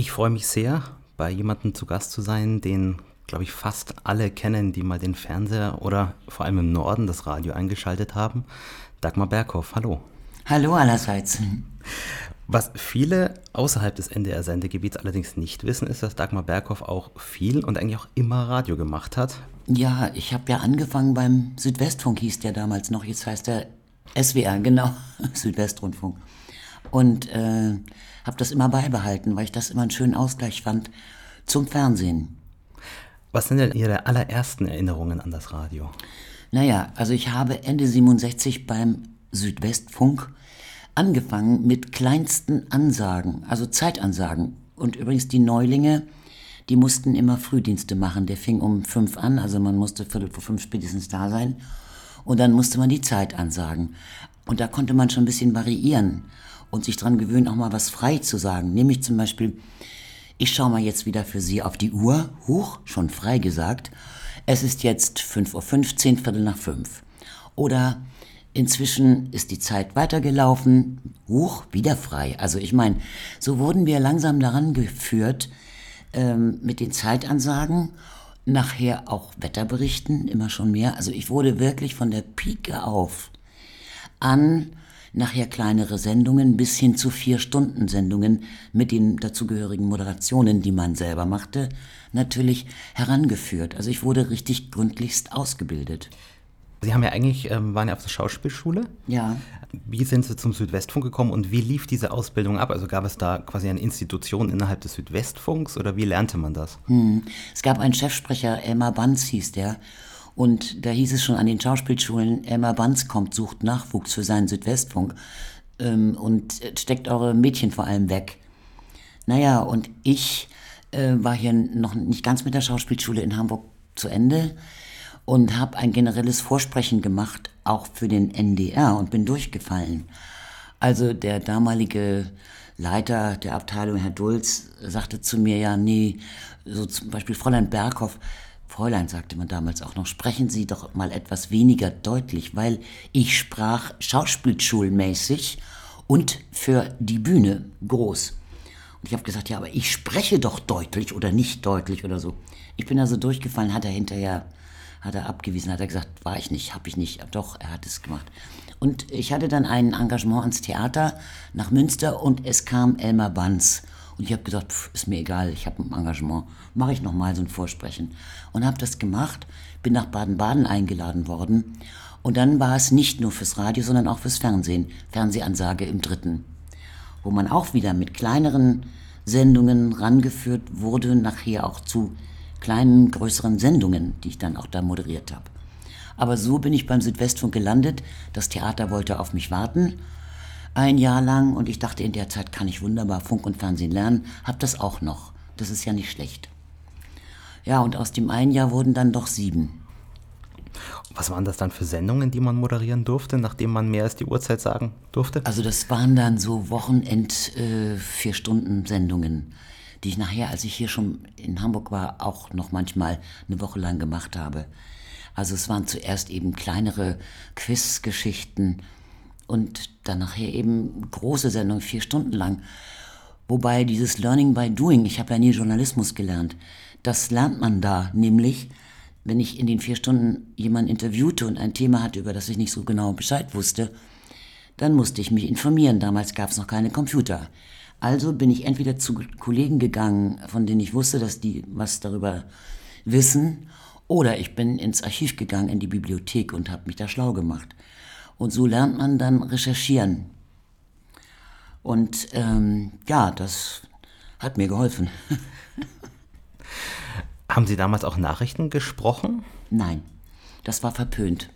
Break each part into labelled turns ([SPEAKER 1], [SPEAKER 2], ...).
[SPEAKER 1] Ich freue mich sehr, bei jemandem zu Gast zu sein, den, glaube ich, fast alle kennen, die mal den Fernseher oder vor allem im Norden das Radio eingeschaltet haben. Dagmar Berghoff, hallo.
[SPEAKER 2] Hallo allerseits.
[SPEAKER 1] Was viele außerhalb des NDR-Sendegebiets allerdings nicht wissen, ist, dass Dagmar Berghoff auch viel und eigentlich auch immer Radio gemacht hat.
[SPEAKER 2] Ja, ich habe ja angefangen beim Südwestfunk, hieß der damals noch, jetzt heißt der SWR, genau, Südwestrundfunk. Und äh, habe das immer beibehalten, weil ich das immer einen schönen Ausgleich fand zum Fernsehen.
[SPEAKER 1] Was sind denn Ihre allerersten Erinnerungen an das Radio?
[SPEAKER 2] Naja, also ich habe Ende 67 beim Südwestfunk angefangen mit kleinsten Ansagen, also Zeitansagen. Und übrigens die Neulinge, die mussten immer Frühdienste machen. Der fing um fünf an, also man musste viertel vor fünf spätestens da sein. Und dann musste man die Zeit ansagen. Und da konnte man schon ein bisschen variieren und sich dran gewöhnen, auch mal was frei zu sagen. Nämlich zum Beispiel, ich schaue mal jetzt wieder für Sie auf die Uhr, hoch, schon frei gesagt. Es ist jetzt 5.15 Uhr, Viertel nach fünf. Oder inzwischen ist die Zeit weitergelaufen, hoch, wieder frei. Also ich meine, so wurden wir langsam daran geführt ähm, mit den Zeitansagen, nachher auch Wetterberichten, immer schon mehr. Also ich wurde wirklich von der Pike auf an nachher kleinere Sendungen bis hin zu vier Stunden Sendungen mit den dazugehörigen Moderationen, die man selber machte, natürlich herangeführt. Also ich wurde richtig gründlichst ausgebildet.
[SPEAKER 1] Sie haben ja eigentlich, ähm, waren ja auf der Schauspielschule.
[SPEAKER 2] Ja.
[SPEAKER 1] Wie sind Sie zum Südwestfunk gekommen und wie lief diese Ausbildung ab? Also gab es da quasi eine Institution innerhalb des Südwestfunks oder wie lernte man das?
[SPEAKER 2] Hm. Es gab einen Chefsprecher, Elmar Banz hieß der, und da hieß es schon an den Schauspielschulen, Elmar Banz kommt, sucht Nachwuchs für seinen Südwestfunk ähm, und steckt eure Mädchen vor allem weg. Naja, und ich äh, war hier noch nicht ganz mit der Schauspielschule in Hamburg zu Ende und habe ein generelles Vorsprechen gemacht, auch für den NDR und bin durchgefallen. Also der damalige Leiter der Abteilung, Herr Dulz, sagte zu mir, ja, nee, so zum Beispiel Fräulein Berghoff, Fräulein, sagte man damals auch noch, sprechen Sie doch mal etwas weniger deutlich, weil ich sprach schauspielschulmäßig und für die Bühne groß. Und ich habe gesagt, ja, aber ich spreche doch deutlich oder nicht deutlich oder so. Ich bin also durchgefallen, hat er hinterher, hat er abgewiesen, hat er gesagt, war ich nicht, habe ich nicht. Doch, er hat es gemacht. Und ich hatte dann ein Engagement ans Theater nach Münster und es kam Elmar Banz. Und ich habe gesagt, pff, ist mir egal, ich habe ein Engagement, mache ich nochmal so ein Vorsprechen. Und habe das gemacht, bin nach Baden-Baden eingeladen worden. Und dann war es nicht nur fürs Radio, sondern auch fürs Fernsehen, Fernsehansage im Dritten. Wo man auch wieder mit kleineren Sendungen rangeführt wurde, nachher auch zu kleinen, größeren Sendungen, die ich dann auch da moderiert habe. Aber so bin ich beim Südwestfunk gelandet. Das Theater wollte auf mich warten ein Jahr lang und ich dachte, in der Zeit kann ich wunderbar Funk und Fernsehen lernen, hab das auch noch. Das ist ja nicht schlecht. Ja, und aus dem einen Jahr wurden dann doch sieben.
[SPEAKER 1] Was waren das dann für Sendungen, die man moderieren durfte, nachdem man mehr als die Uhrzeit sagen durfte?
[SPEAKER 2] Also das waren dann so Wochenend äh, vier Stunden Sendungen, die ich nachher, als ich hier schon in Hamburg war, auch noch manchmal eine Woche lang gemacht habe. Also es waren zuerst eben kleinere Quizgeschichten und dann nachher eben große Sendungen, vier Stunden lang. Wobei dieses Learning by Doing, ich habe ja nie Journalismus gelernt, das lernt man da, nämlich wenn ich in den vier Stunden jemanden interviewte und ein Thema hatte, über das ich nicht so genau Bescheid wusste, dann musste ich mich informieren. Damals gab es noch keine Computer. Also bin ich entweder zu Kollegen gegangen, von denen ich wusste, dass die was darüber wissen, oder ich bin ins Archiv gegangen, in die Bibliothek und habe mich da schlau gemacht. Und so lernt man dann recherchieren. Und ähm, ja, das hat mir geholfen.
[SPEAKER 1] Haben Sie damals auch Nachrichten gesprochen?
[SPEAKER 2] Nein, das war verpönt.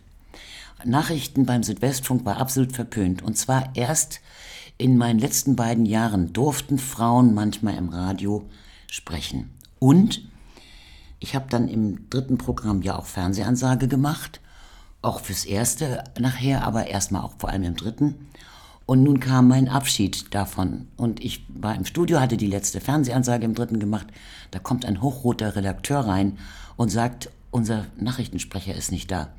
[SPEAKER 2] Nachrichten beim Südwestfunk war absolut verpönt. Und zwar erst in meinen letzten beiden Jahren durften Frauen manchmal im Radio sprechen. Und ich habe dann im dritten Programm ja auch Fernsehansage gemacht auch fürs erste nachher, aber erstmal auch vor allem im dritten. Und nun kam mein Abschied davon. Und ich war im Studio, hatte die letzte Fernsehansage im dritten gemacht. Da kommt ein hochroter Redakteur rein und sagt, unser Nachrichtensprecher ist nicht da.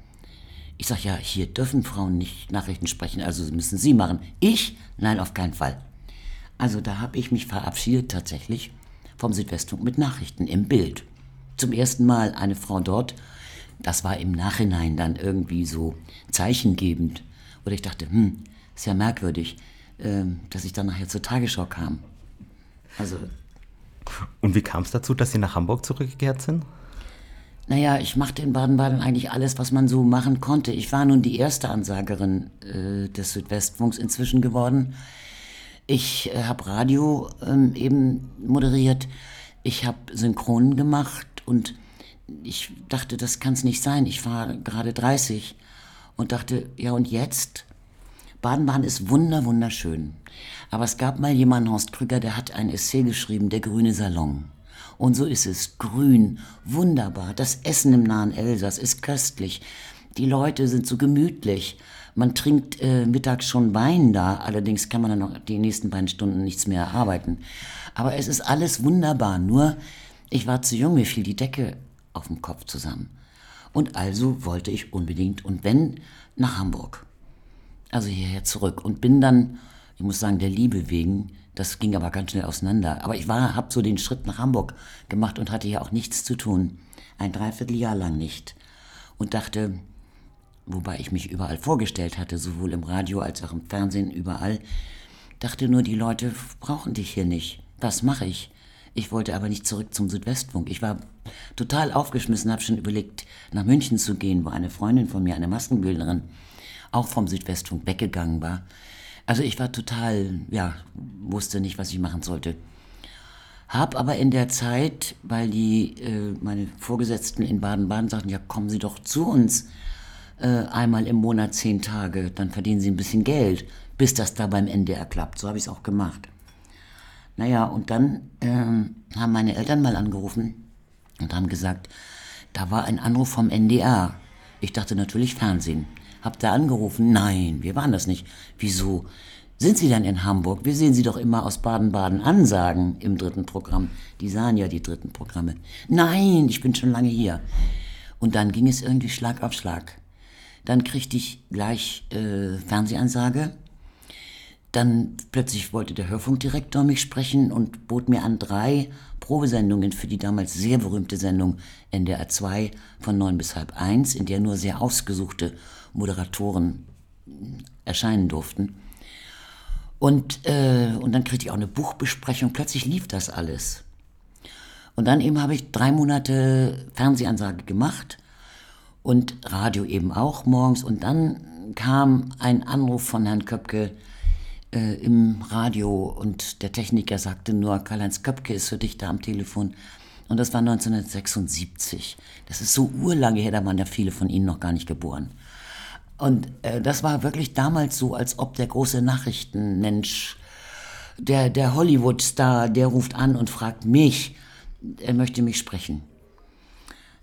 [SPEAKER 2] Ich sage, ja, hier dürfen Frauen nicht Nachrichten sprechen, also müssen Sie machen. Ich? Nein, auf keinen Fall. Also da habe ich mich verabschiedet tatsächlich vom Südwestfunk mit Nachrichten im Bild. Zum ersten Mal eine Frau dort. Das war im Nachhinein dann irgendwie so zeichengebend. Oder ich dachte, hm, ist ja merkwürdig, äh, dass ich dann nachher zur Tagesschau kam.
[SPEAKER 1] Also. Und wie kam es dazu, dass Sie nach Hamburg zurückgekehrt sind?
[SPEAKER 2] Naja, ich machte in Baden-Baden eigentlich alles, was man so machen konnte. Ich war nun die erste Ansagerin äh, des Südwestfunks inzwischen geworden. Ich äh, habe Radio ähm, eben moderiert. Ich habe Synchronen gemacht und ich dachte, das kann es nicht sein. Ich war gerade 30 und dachte, ja und jetzt? Baden-Baden ist wunder, wunderschön. Aber es gab mal jemanden, Horst Krüger, der hat ein Essay geschrieben, Der grüne Salon. Und so ist es. Grün, wunderbar. Das Essen im nahen Elsass ist köstlich. Die Leute sind so gemütlich. Man trinkt äh, mittags schon Wein da, allerdings kann man dann noch die nächsten beiden Stunden nichts mehr arbeiten. Aber es ist alles wunderbar, nur ich war zu jung, mir fiel die Decke auf dem Kopf zusammen. Und also wollte ich unbedingt, und wenn, nach Hamburg. Also hierher zurück und bin dann, ich muss sagen, der Liebe wegen, das ging aber ganz schnell auseinander. Aber ich habe so den Schritt nach Hamburg gemacht und hatte hier auch nichts zu tun. Ein Dreivierteljahr lang nicht. Und dachte, wobei ich mich überall vorgestellt hatte, sowohl im Radio als auch im Fernsehen, überall, dachte nur, die Leute brauchen dich hier nicht. Was mache ich? Ich wollte aber nicht zurück zum Südwestfunk. Ich war total aufgeschmissen, habe schon überlegt, nach München zu gehen, wo eine Freundin von mir, eine Maskenbildnerin, auch vom Südwestfunk weggegangen war. Also ich war total, ja, wusste nicht, was ich machen sollte. Hab aber in der Zeit, weil die, äh, meine Vorgesetzten in Baden-Baden sagten, ja, kommen Sie doch zu uns äh, einmal im Monat zehn Tage, dann verdienen Sie ein bisschen Geld, bis das da beim NDR klappt. So habe ich es auch gemacht. Naja, und dann äh, haben meine Eltern mal angerufen und haben gesagt, da war ein Anruf vom NDR. Ich dachte natürlich Fernsehen. Habt ihr angerufen? Nein, wir waren das nicht. Wieso? Sind Sie denn in Hamburg? Wir sehen Sie doch immer aus Baden-Baden ansagen im dritten Programm. Die sahen ja die dritten Programme. Nein, ich bin schon lange hier. Und dann ging es irgendwie Schlag auf Schlag. Dann kriegte ich gleich äh, Fernsehansage. Dann plötzlich wollte der Hörfunkdirektor mich sprechen und bot mir an drei Probesendungen für die damals sehr berühmte Sendung NDR 2 von neun bis halb eins, in der nur sehr ausgesuchte Moderatoren erscheinen durften. Und, äh, und dann kriegte ich auch eine Buchbesprechung. Plötzlich lief das alles. Und dann eben habe ich drei Monate Fernsehansage gemacht und Radio eben auch morgens. Und dann kam ein Anruf von Herrn Köpke äh, im Radio und der Techniker sagte nur, Karl-Heinz Köpke ist für dich da am Telefon. Und das war 1976. Das ist so urlange her, da waren ja viele von Ihnen noch gar nicht geboren. Und äh, das war wirklich damals so, als ob der große Nachrichtenmensch, der, der Hollywood-Star, der ruft an und fragt mich, er möchte mich sprechen.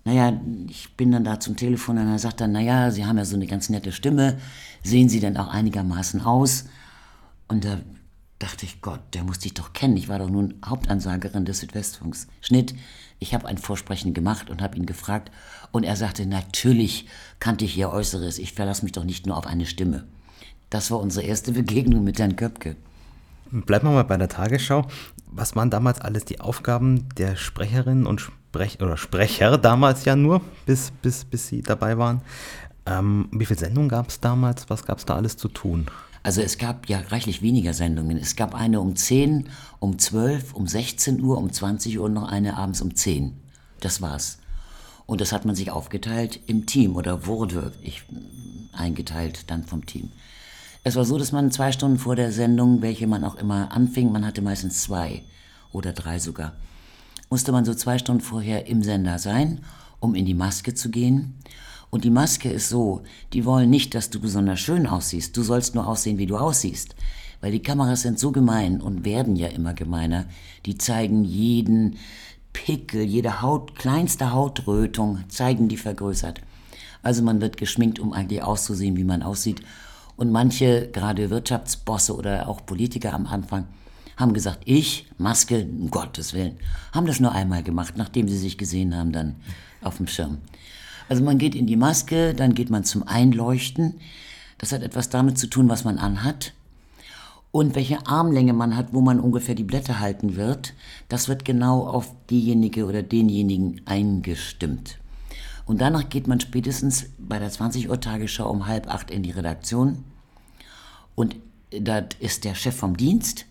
[SPEAKER 2] Naja, ich bin dann da zum Telefon und er sagt dann, naja, Sie haben ja so eine ganz nette Stimme, sehen Sie denn auch einigermaßen aus? Und da dachte ich, Gott, der muss dich doch kennen. Ich war doch nun Hauptansagerin des Südwestfunks. Schnitt, ich habe ein Vorsprechen gemacht und habe ihn gefragt. Und er sagte, natürlich kannte ich Ihr Äußeres. Ich verlasse mich doch nicht nur auf eine Stimme. Das war unsere erste Begegnung mit Herrn Köpke.
[SPEAKER 1] Bleiben wir mal bei der Tagesschau. Was waren damals alles die Aufgaben der Sprecherinnen und Sprech oder Sprecher damals ja nur, bis, bis, bis Sie dabei waren? Ähm, wie viele Sendungen gab es damals? Was gab es da alles zu tun?
[SPEAKER 2] Also es gab ja reichlich weniger Sendungen. Es gab eine um 10, um 12, um 16 Uhr, um 20 Uhr und noch eine abends um 10. Das war's. Und das hat man sich aufgeteilt im Team oder wurde ich eingeteilt dann vom Team. Es war so, dass man zwei Stunden vor der Sendung, welche man auch immer anfing, man hatte meistens zwei oder drei sogar, musste man so zwei Stunden vorher im Sender sein, um in die Maske zu gehen und die Maske ist so, die wollen nicht, dass du besonders schön aussiehst. Du sollst nur aussehen, wie du aussiehst. Weil die Kameras sind so gemein und werden ja immer gemeiner. Die zeigen jeden Pickel, jede Haut, kleinste Hautrötung, zeigen die vergrößert. Also man wird geschminkt, um eigentlich auszusehen, wie man aussieht. Und manche, gerade Wirtschaftsbosse oder auch Politiker am Anfang, haben gesagt, ich, Maske, um Gottes Willen, haben das nur einmal gemacht, nachdem sie sich gesehen haben dann auf dem Schirm. Also man geht in die Maske, dann geht man zum Einleuchten. Das hat etwas damit zu tun, was man anhat. Und welche Armlänge man hat, wo man ungefähr die Blätter halten wird, das wird genau auf diejenige oder denjenigen eingestimmt. Und danach geht man spätestens bei der 20 Uhr Tagesschau um halb acht in die Redaktion. Und da ist der Chef vom Dienst.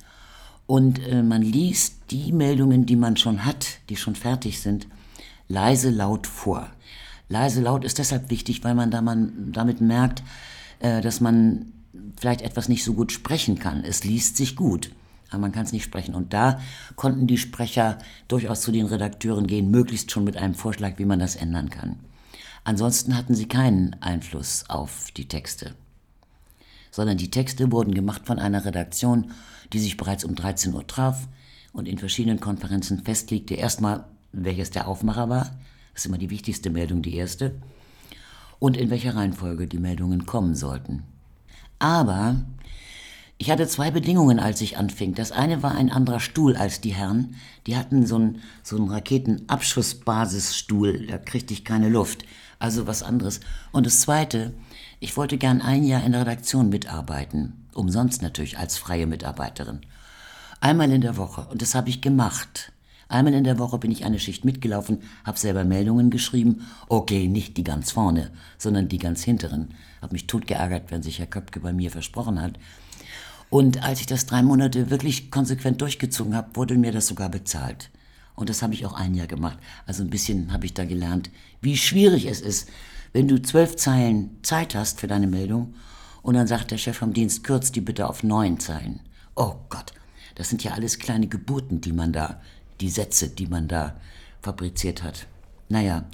[SPEAKER 2] Und äh, man liest die Meldungen, die man schon hat, die schon fertig sind, leise laut vor. Leise laut ist deshalb wichtig, weil man, da man damit merkt, äh, dass man vielleicht etwas nicht so gut sprechen kann. Es liest sich gut, aber man kann es nicht sprechen. Und da konnten die Sprecher durchaus zu den Redakteuren gehen, möglichst schon mit einem Vorschlag, wie man das ändern kann. Ansonsten hatten sie keinen Einfluss auf die Texte, sondern die Texte wurden gemacht von einer Redaktion, die sich bereits um 13 Uhr traf und in verschiedenen Konferenzen festlegte, erstmal, welches der Aufmacher war, das ist immer die wichtigste Meldung, die erste, und in welcher Reihenfolge die Meldungen kommen sollten. Aber ich hatte zwei Bedingungen, als ich anfing. Das eine war ein anderer Stuhl als die Herren. Die hatten so einen, so einen Raketenabschussbasisstuhl, da kriegte ich keine Luft. Also was anderes. Und das zweite, ich wollte gern ein Jahr in der Redaktion mitarbeiten. Umsonst natürlich als freie Mitarbeiterin. Einmal in der Woche. Und das habe ich gemacht. Einmal in der Woche bin ich eine Schicht mitgelaufen, habe selber Meldungen geschrieben. Okay, nicht die ganz vorne, sondern die ganz hinteren. Hab mich tot geärgert, wenn sich Herr Köpke bei mir versprochen hat. Und als ich das drei Monate wirklich konsequent durchgezogen habe, wurde mir das sogar bezahlt. Und das habe ich auch ein Jahr gemacht. Also ein bisschen habe ich da gelernt, wie schwierig es ist, wenn du zwölf Zeilen Zeit hast für deine Meldung und dann sagt der Chef vom Dienst, kürz die bitte auf neun Zeilen. Oh Gott, das sind ja alles kleine Geburten, die man da die Sätze, die man da fabriziert hat. Naja,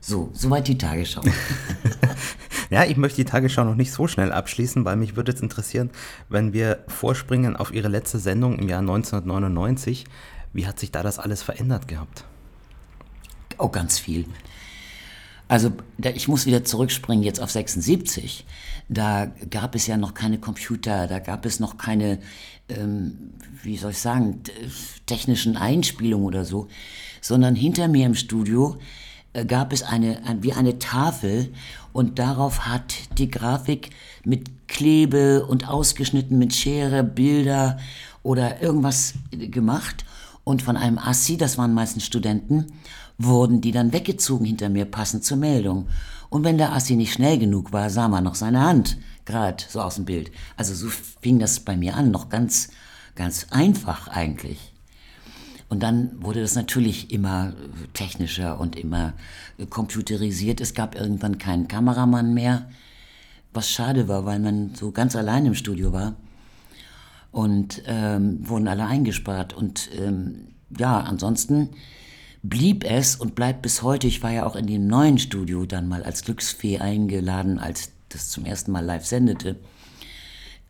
[SPEAKER 2] so, soweit die Tagesschau.
[SPEAKER 1] ja, ich möchte die Tagesschau noch nicht so schnell abschließen, weil mich würde es interessieren, wenn wir vorspringen auf Ihre letzte Sendung im Jahr 1999. Wie hat sich da das alles verändert gehabt?
[SPEAKER 2] Oh, ganz viel. Also ich muss wieder zurückspringen jetzt auf 76. Da gab es ja noch keine Computer, da gab es noch keine, ähm, wie soll ich sagen, technischen Einspielungen oder so, sondern hinter mir im Studio äh, gab es eine, ein, wie eine Tafel und darauf hat die Grafik mit Klebe und ausgeschnitten mit Schere Bilder oder irgendwas gemacht und von einem Assi, das waren meistens Studenten, wurden die dann weggezogen hinter mir, passend zur Meldung. Und wenn der Assi nicht schnell genug war, sah man noch seine Hand, gerade so aus dem Bild. Also so fing das bei mir an, noch ganz, ganz einfach eigentlich. Und dann wurde das natürlich immer technischer und immer computerisiert. Es gab irgendwann keinen Kameramann mehr, was schade war, weil man so ganz allein im Studio war. Und ähm, wurden alle eingespart. Und ähm, ja, ansonsten blieb es und bleibt bis heute. Ich war ja auch in dem neuen Studio dann mal als Glücksfee eingeladen, als das zum ersten Mal live sendete.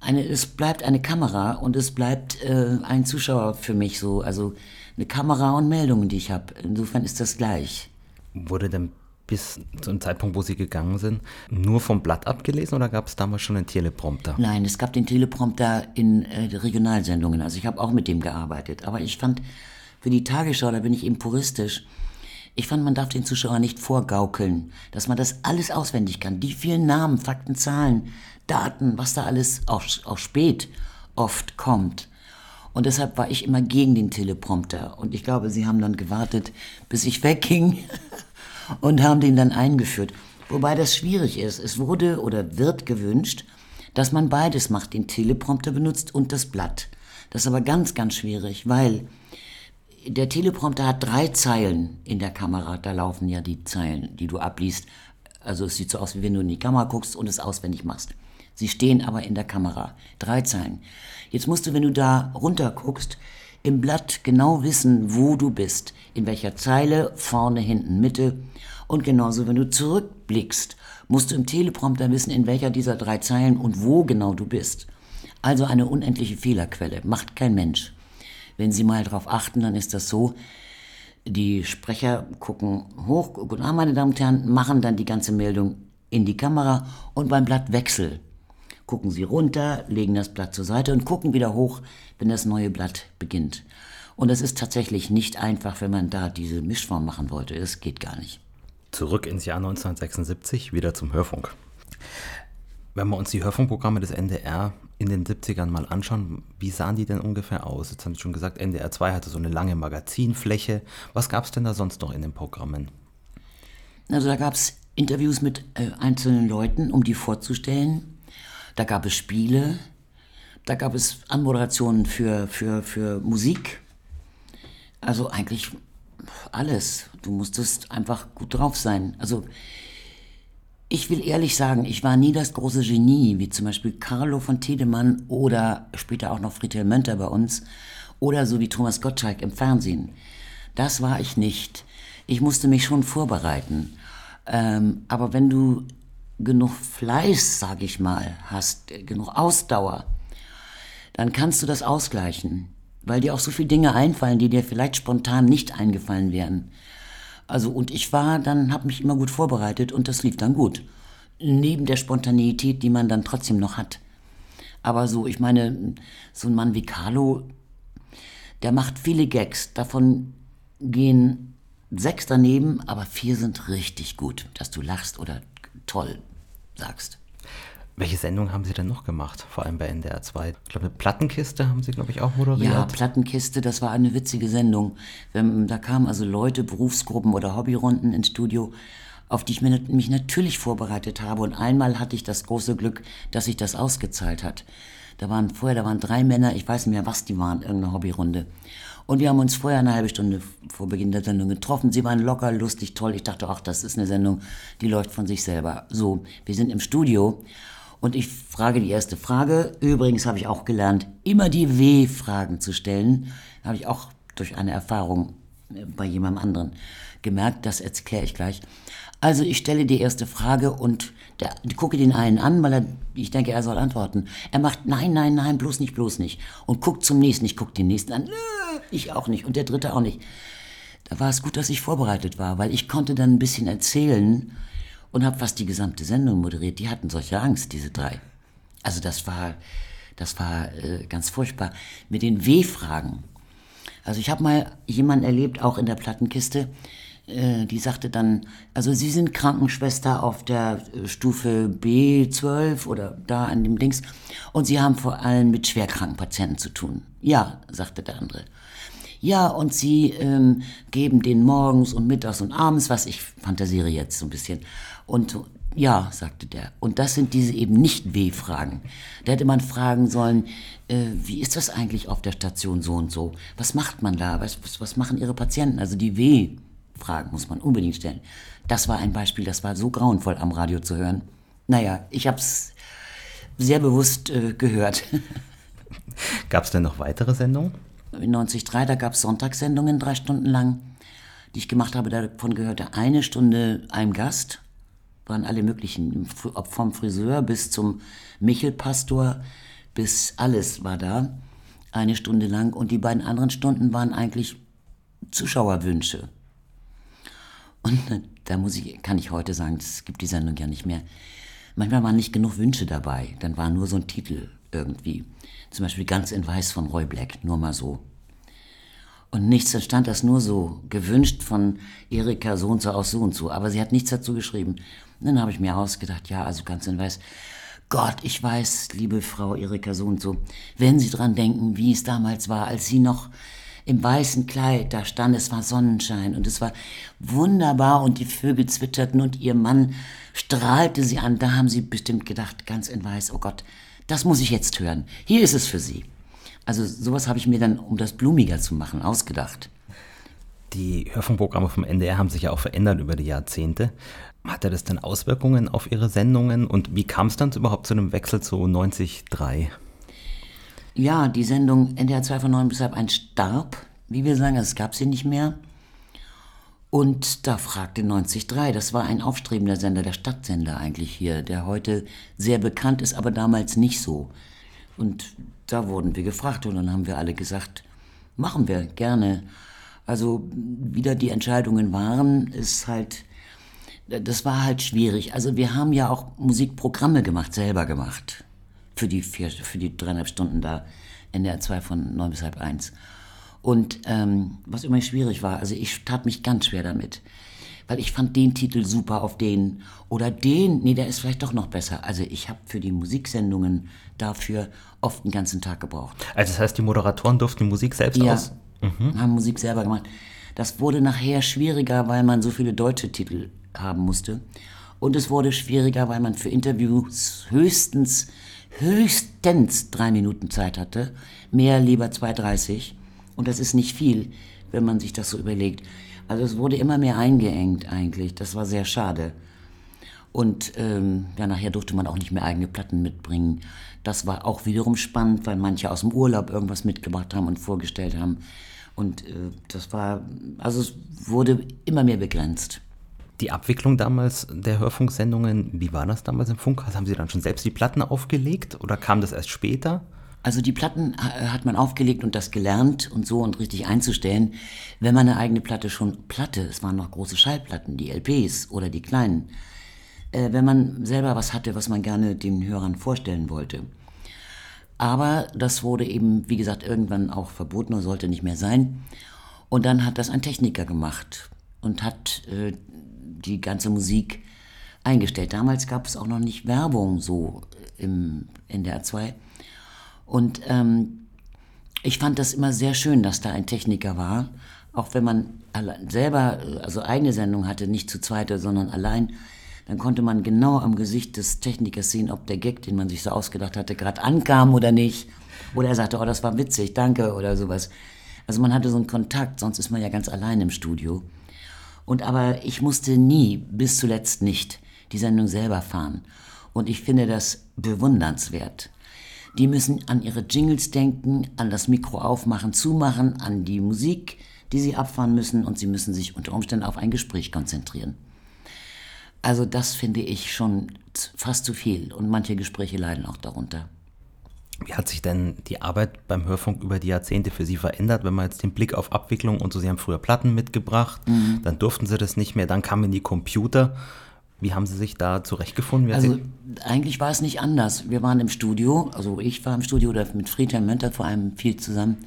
[SPEAKER 2] Eine, es bleibt eine Kamera und es bleibt äh, ein Zuschauer für mich so, also eine Kamera und Meldungen, die ich habe. Insofern ist das gleich.
[SPEAKER 1] Wurde denn bis zum Zeitpunkt, wo Sie gegangen sind, nur vom Blatt abgelesen oder gab es damals schon einen Teleprompter?
[SPEAKER 2] Nein, es gab den Teleprompter in äh, Regionalsendungen. Also ich habe auch mit dem gearbeitet. Aber ich fand, für die Tagesschau, da bin ich eben puristisch. Ich fand, man darf den Zuschauer nicht vorgaukeln, dass man das alles auswendig kann. Die vielen Namen, Fakten, Zahlen, Daten, was da alles auch, auch spät oft kommt. Und deshalb war ich immer gegen den Teleprompter. Und ich glaube, sie haben dann gewartet, bis ich wegging und haben den dann eingeführt. Wobei das schwierig ist. Es wurde oder wird gewünscht, dass man beides macht, den Teleprompter benutzt und das Blatt. Das ist aber ganz, ganz schwierig, weil der Teleprompter hat drei Zeilen in der Kamera. Da laufen ja die Zeilen, die du abliest. Also es sieht so aus, wie wenn du in die Kamera guckst und es auswendig machst. Sie stehen aber in der Kamera. Drei Zeilen. Jetzt musst du, wenn du da runter guckst, im Blatt genau wissen, wo du bist. In welcher Zeile, vorne, hinten, Mitte. Und genauso, wenn du zurückblickst, musst du im Teleprompter wissen, in welcher dieser drei Zeilen und wo genau du bist. Also eine unendliche Fehlerquelle. Macht kein Mensch. Wenn Sie mal darauf achten, dann ist das so, die Sprecher gucken hoch, guten Abend, meine Damen und Herren, machen dann die ganze Meldung in die Kamera und beim Blattwechsel gucken Sie runter, legen das Blatt zur Seite und gucken wieder hoch, wenn das neue Blatt beginnt. Und es ist tatsächlich nicht einfach, wenn man da diese Mischform machen wollte. Das geht gar nicht.
[SPEAKER 1] Zurück ins Jahr 1976, wieder zum Hörfunk. Wenn wir uns die Hörfunkprogramme des NDR in den 70ern mal anschauen, wie sahen die denn ungefähr aus? Jetzt haben Sie schon gesagt, NDR 2 hatte so eine lange Magazinfläche. Was gab es denn da sonst noch in den Programmen?
[SPEAKER 2] Also da gab es Interviews mit äh, einzelnen Leuten, um die vorzustellen. Da gab es Spiele, da gab es Anmoderationen für, für, für Musik. Also eigentlich alles. Du musstest einfach gut drauf sein. Also ich will ehrlich sagen, ich war nie das große Genie, wie zum Beispiel Carlo von Tiedemann oder später auch noch Friedhelm Mönter bei uns oder so wie Thomas Gottschalk im Fernsehen. Das war ich nicht. Ich musste mich schon vorbereiten. Ähm, aber wenn du genug Fleiß, sag ich mal, hast, äh, genug Ausdauer, dann kannst du das ausgleichen, weil dir auch so viele Dinge einfallen, die dir vielleicht spontan nicht eingefallen wären. Also und ich war dann, habe mich immer gut vorbereitet und das lief dann gut. Neben der Spontaneität, die man dann trotzdem noch hat. Aber so, ich meine, so ein Mann wie Carlo, der macht viele Gags. Davon gehen sechs daneben, aber vier sind richtig gut, dass du lachst oder toll sagst.
[SPEAKER 1] Welche Sendung haben Sie denn noch gemacht, vor allem bei NDR 2? Ich glaube, eine Plattenkiste haben Sie, glaube ich, auch moderiert.
[SPEAKER 2] Ja, Plattenkiste, das war eine witzige Sendung. Da kamen also Leute, Berufsgruppen oder Hobbyrunden ins Studio, auf die ich mich natürlich vorbereitet habe. Und einmal hatte ich das große Glück, dass sich das ausgezahlt hat. Da waren vorher, da waren drei Männer, ich weiß nicht mehr, was die waren, irgendeine Hobbyrunde. Und wir haben uns vorher eine halbe Stunde vor Beginn der Sendung getroffen. Sie waren locker, lustig, toll. Ich dachte, ach, das ist eine Sendung, die läuft von sich selber. So, wir sind im Studio und ich frage die erste Frage. Übrigens habe ich auch gelernt, immer die W-Fragen zu stellen. Habe ich auch durch eine Erfahrung äh, bei jemandem anderen gemerkt. Das erkläre ich gleich. Also ich stelle die erste Frage und der, gucke den einen an, weil er, ich denke, er soll antworten. Er macht nein, nein, nein, bloß nicht, bloß nicht. Und guckt zum nächsten. Ich gucke den nächsten an. Ich auch nicht. Und der dritte auch nicht. Da war es gut, dass ich vorbereitet war, weil ich konnte dann ein bisschen erzählen, und habe fast die gesamte Sendung moderiert. Die hatten solche Angst, diese drei. Also das war, das war äh, ganz furchtbar. Mit den W-Fragen. Also ich habe mal jemanden erlebt, auch in der Plattenkiste, äh, die sagte dann, also Sie sind Krankenschwester auf der äh, Stufe B12 oder da an dem Dings und Sie haben vor allem mit schwerkranken Patienten zu tun. Ja, sagte der andere. Ja, und sie ähm, geben den morgens und mittags und abends, was ich fantasiere jetzt so ein bisschen. Und ja, sagte der. Und das sind diese eben nicht W-Fragen. Da hätte man fragen sollen, äh, wie ist das eigentlich auf der Station so und so? Was macht man da? Was, was, was machen Ihre Patienten? Also die W-Fragen muss man unbedingt stellen. Das war ein Beispiel, das war so grauenvoll am Radio zu hören. Naja, ich habe es sehr bewusst äh, gehört.
[SPEAKER 1] Gab es denn noch weitere Sendungen?
[SPEAKER 2] In 93, da gab es Sonntagssendungen drei Stunden lang, die ich gemacht habe. Davon gehörte eine Stunde einem Gast waren alle möglichen, vom Friseur bis zum Michelpastor, bis alles war da, eine Stunde lang. Und die beiden anderen Stunden waren eigentlich Zuschauerwünsche. Und da muss ich, kann ich heute sagen, es gibt die Sendung ja nicht mehr. Manchmal waren nicht genug Wünsche dabei, dann war nur so ein Titel irgendwie. Zum Beispiel Ganz in Weiß von Roy Black, nur mal so. Und nichts, dann stand das nur so, gewünscht von Erika so und so aus so und so, aber sie hat nichts dazu geschrieben. Und dann habe ich mir ausgedacht, ja, also ganz in weiß, Gott, ich weiß, liebe Frau Erika so und so, wenn Sie dran denken, wie es damals war, als Sie noch im weißen Kleid da stand, es war Sonnenschein und es war wunderbar und die Vögel zwitscherten und Ihr Mann strahlte sie an, da haben Sie bestimmt gedacht, ganz in weiß, oh Gott, das muss ich jetzt hören. Hier ist es für Sie. Also sowas habe ich mir dann, um das blumiger zu machen, ausgedacht.
[SPEAKER 1] Die Hörfunkprogramme vom NDR haben sich ja auch verändert über die Jahrzehnte. Hatte das denn Auswirkungen auf Ihre Sendungen und wie kam es dann überhaupt zu einem Wechsel zu 90.3?
[SPEAKER 2] Ja, die Sendung NDR 2 von 9 bis halb 1 starb, wie wir sagen, es gab sie nicht mehr. Und da fragte 90.3, das war ein aufstrebender Sender, der Stadtsender eigentlich hier, der heute sehr bekannt ist, aber damals nicht so. Und da wurden wir gefragt und dann haben wir alle gesagt, machen wir gerne. Also wieder die Entscheidungen waren, ist halt das war halt schwierig. Also wir haben ja auch Musikprogramme gemacht, selber gemacht. Für die, vier, für die dreieinhalb Stunden da in der 2 von neun bis halb eins. Und ähm, was immer schwierig war, also ich tat mich ganz schwer damit. Weil ich fand den Titel super auf den oder den, nee, der ist vielleicht doch noch besser. Also ich habe für die Musiksendungen dafür oft einen ganzen Tag gebraucht.
[SPEAKER 1] Also das heißt, die Moderatoren durften die Musik selbst
[SPEAKER 2] Ja,
[SPEAKER 1] aus? Mhm.
[SPEAKER 2] haben Musik selber gemacht. Das wurde nachher schwieriger, weil man so viele deutsche Titel haben musste. Und es wurde schwieriger, weil man für Interviews höchstens, höchstens drei Minuten Zeit hatte. Mehr lieber 2,30. Und das ist nicht viel, wenn man sich das so überlegt. Also es wurde immer mehr eingeengt eigentlich. Das war sehr schade. Und ähm, ja, nachher durfte man auch nicht mehr eigene Platten mitbringen. Das war auch wiederum spannend, weil manche aus dem Urlaub irgendwas mitgebracht haben und vorgestellt haben. Und äh, das war, also es wurde immer mehr begrenzt.
[SPEAKER 1] Die Abwicklung damals der Hörfunksendungen, wie war das damals im Funk? Haben Sie dann schon selbst die Platten aufgelegt oder kam das erst später?
[SPEAKER 2] Also die Platten ha- hat man aufgelegt und das gelernt und so und richtig einzustellen, wenn man eine eigene Platte schon Platte, es waren noch große Schallplatten, die LPs oder die kleinen, äh, wenn man selber was hatte, was man gerne den Hörern vorstellen wollte. Aber das wurde eben, wie gesagt, irgendwann auch verboten oder sollte nicht mehr sein. Und dann hat das ein Techniker gemacht und hat äh, die ganze Musik eingestellt. Damals gab es auch noch nicht Werbung so im NDR 2. Und ähm, ich fand das immer sehr schön, dass da ein Techniker war. Auch wenn man selber, also eigene Sendung hatte, nicht zu zweite, sondern allein, dann konnte man genau am Gesicht des Technikers sehen, ob der Gag, den man sich so ausgedacht hatte, gerade ankam oder nicht. Oder er sagte, oh, das war witzig, danke oder sowas. Also man hatte so einen Kontakt, sonst ist man ja ganz allein im Studio. Und aber ich musste nie, bis zuletzt nicht, die Sendung selber fahren. Und ich finde das bewundernswert. Die müssen an ihre Jingles denken, an das Mikro aufmachen, zumachen, an die Musik, die sie abfahren müssen und sie müssen sich unter Umständen auf ein Gespräch konzentrieren. Also das finde ich schon fast zu viel und manche Gespräche leiden auch darunter.
[SPEAKER 1] Wie hat sich denn die Arbeit beim Hörfunk über die Jahrzehnte für Sie verändert, wenn man jetzt den Blick auf Abwicklung und so, Sie haben früher Platten mitgebracht, dann durften Sie das nicht mehr, dann kamen die Computer. Wie haben Sie sich da zurechtgefunden? Wie
[SPEAKER 2] Also
[SPEAKER 1] Sie,
[SPEAKER 2] eigentlich war es nicht anders. Wir waren im Studio, also ich war im Studio oder mit Friedhelm Mönter vor allem viel zusammen.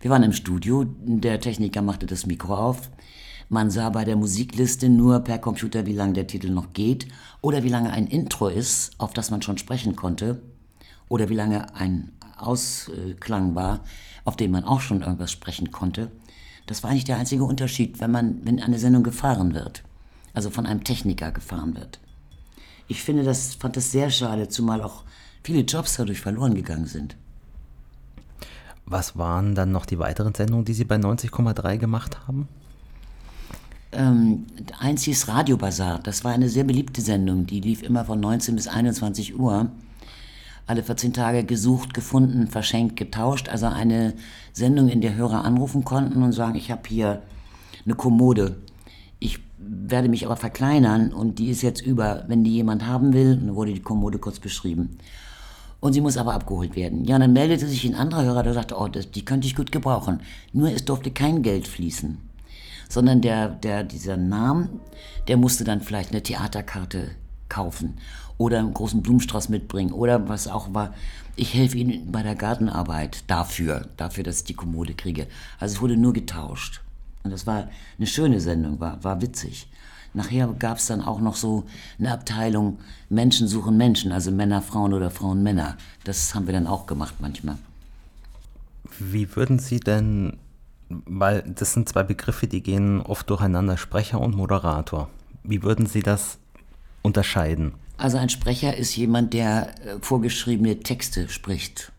[SPEAKER 2] Wir waren im Studio, der Techniker machte das Mikro auf. Man sah bei der Musikliste nur per Computer, wie lange der Titel noch geht oder wie lange ein Intro ist, auf das man schon sprechen konnte oder wie lange ein Ausklang war, auf den man auch schon irgendwas sprechen konnte. Das war eigentlich der einzige Unterschied, wenn man, wenn eine Sendung gefahren wird, also von einem Techniker gefahren wird. Ich finde das, fand das sehr schade, zumal auch viele Jobs dadurch verloren gegangen sind.
[SPEAKER 1] was waren dann noch die weiteren Sendungen, die Sie bei 90,3 gemacht haben?
[SPEAKER 2] Ähm, eins hieß Radio Bazar. Das war eine sehr beliebte Sendung. Die lief immer von 19 bis 21 Uhr. Alle 14 Tage gesucht, gefunden, verschenkt, getauscht. Also eine Sendung, in der Hörer anrufen konnten und sagen, ich habe hier eine Kommode. Werde mich aber verkleinern und die ist jetzt über. Wenn die jemand haben will, dann wurde die Kommode kurz beschrieben. Und sie muss aber abgeholt werden. Ja, dann meldete sich ein anderer Hörer, der sagte, oh, das, die könnte ich gut gebrauchen. Nur es durfte kein Geld fließen sondern der, der, dieser Name, der musste dann vielleicht eine Theaterkarte kaufen oder einen großen Blumenstrauß mitbringen oder was auch war. Ich helfe Ihnen bei der Gartenarbeit dafür, dafür, dass ich die Kommode kriege. Also es wurde nur getauscht. Und das war eine schöne Sendung, war, war witzig. Nachher gab es dann auch noch so eine Abteilung Menschen suchen Menschen, also Männer, Frauen oder Frauen, Männer. Das haben wir dann auch gemacht manchmal.
[SPEAKER 1] Wie würden Sie denn, weil das sind zwei Begriffe, die gehen oft durcheinander, Sprecher und Moderator. Wie würden Sie das unterscheiden?
[SPEAKER 2] Also ein Sprecher ist jemand, der äh, vorgeschriebene Texte spricht.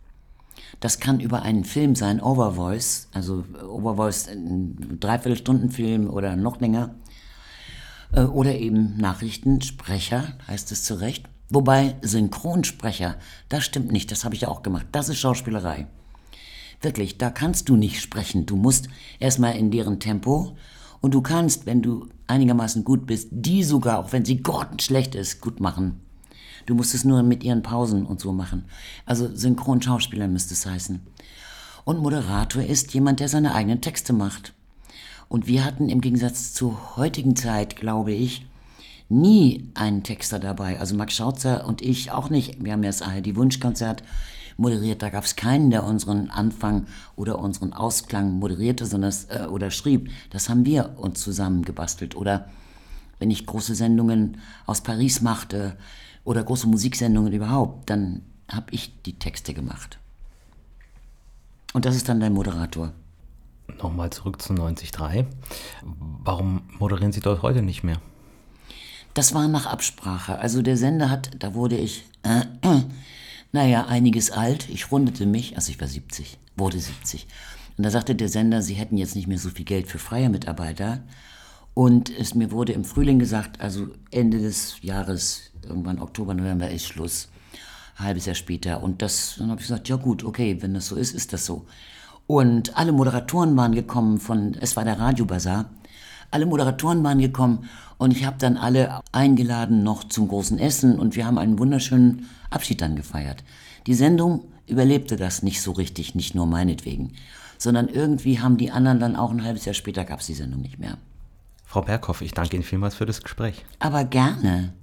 [SPEAKER 2] Das kann über einen Film sein, Overvoice, also äh, Overvoice, ein Dreiviertelstundenfilm oder noch länger. Äh, Oder eben Nachrichtensprecher, heißt es zu Recht. Wobei Synchronsprecher, das stimmt nicht, das habe ich ja auch gemacht. Das ist Schauspielerei. Wirklich, da kannst du nicht sprechen. Du musst erstmal in deren Tempo und du kannst, wenn du einigermaßen gut bist, die sogar, auch wenn sie grottenschlecht ist, gut machen. Du musst es nur mit ihren Pausen und so machen. Also Synchronschauspieler müsste es heißen. Und Moderator ist jemand, der seine eigenen Texte macht. Und wir hatten im Gegensatz zur heutigen Zeit, glaube ich, nie einen Texter dabei. Also Max Schautzer und ich auch nicht. Wir haben ja das ARD Wunschkonzert moderiert. Da gab es keinen, der unseren Anfang oder unseren Ausklang moderierte sondern äh, oder schrieb. Das haben wir uns zusammen gebastelt. Oder Wenn ich große Sendungen aus Paris machte oder große Musiksendungen überhaupt, dann habe ich die Texte gemacht. Und das ist dann dein Moderator.
[SPEAKER 1] Nochmal zurück zu 90.3. Warum moderieren Sie dort heute nicht mehr?
[SPEAKER 2] Das war nach Absprache. Also der Sender hat, da wurde ich, äh, äh, naja, einiges alt. Ich rundete mich, also ich war 70, wurde 70. Und da sagte der Sender, sie hätten jetzt nicht mehr so viel Geld für freie Mitarbeiter. Und es mir wurde im Frühling gesagt, also Ende des Jahres, irgendwann Oktober, November ist Schluss. Halbes Jahr später. Und das, dann habe ich gesagt, ja gut, okay, wenn das so ist, ist das so. Und alle Moderatoren waren gekommen von, es war der Radiobazar. Alle Moderatoren waren gekommen und ich habe dann alle eingeladen noch zum großen Essen und wir haben einen wunderschönen Abschied dann gefeiert. Die Sendung überlebte das nicht so richtig, nicht nur meinetwegen, sondern irgendwie haben die anderen dann auch ein halbes Jahr später gab es die Sendung nicht mehr.
[SPEAKER 1] Frau Berghoff, ich danke Ihnen vielmals für das Gespräch.
[SPEAKER 2] Aber gerne.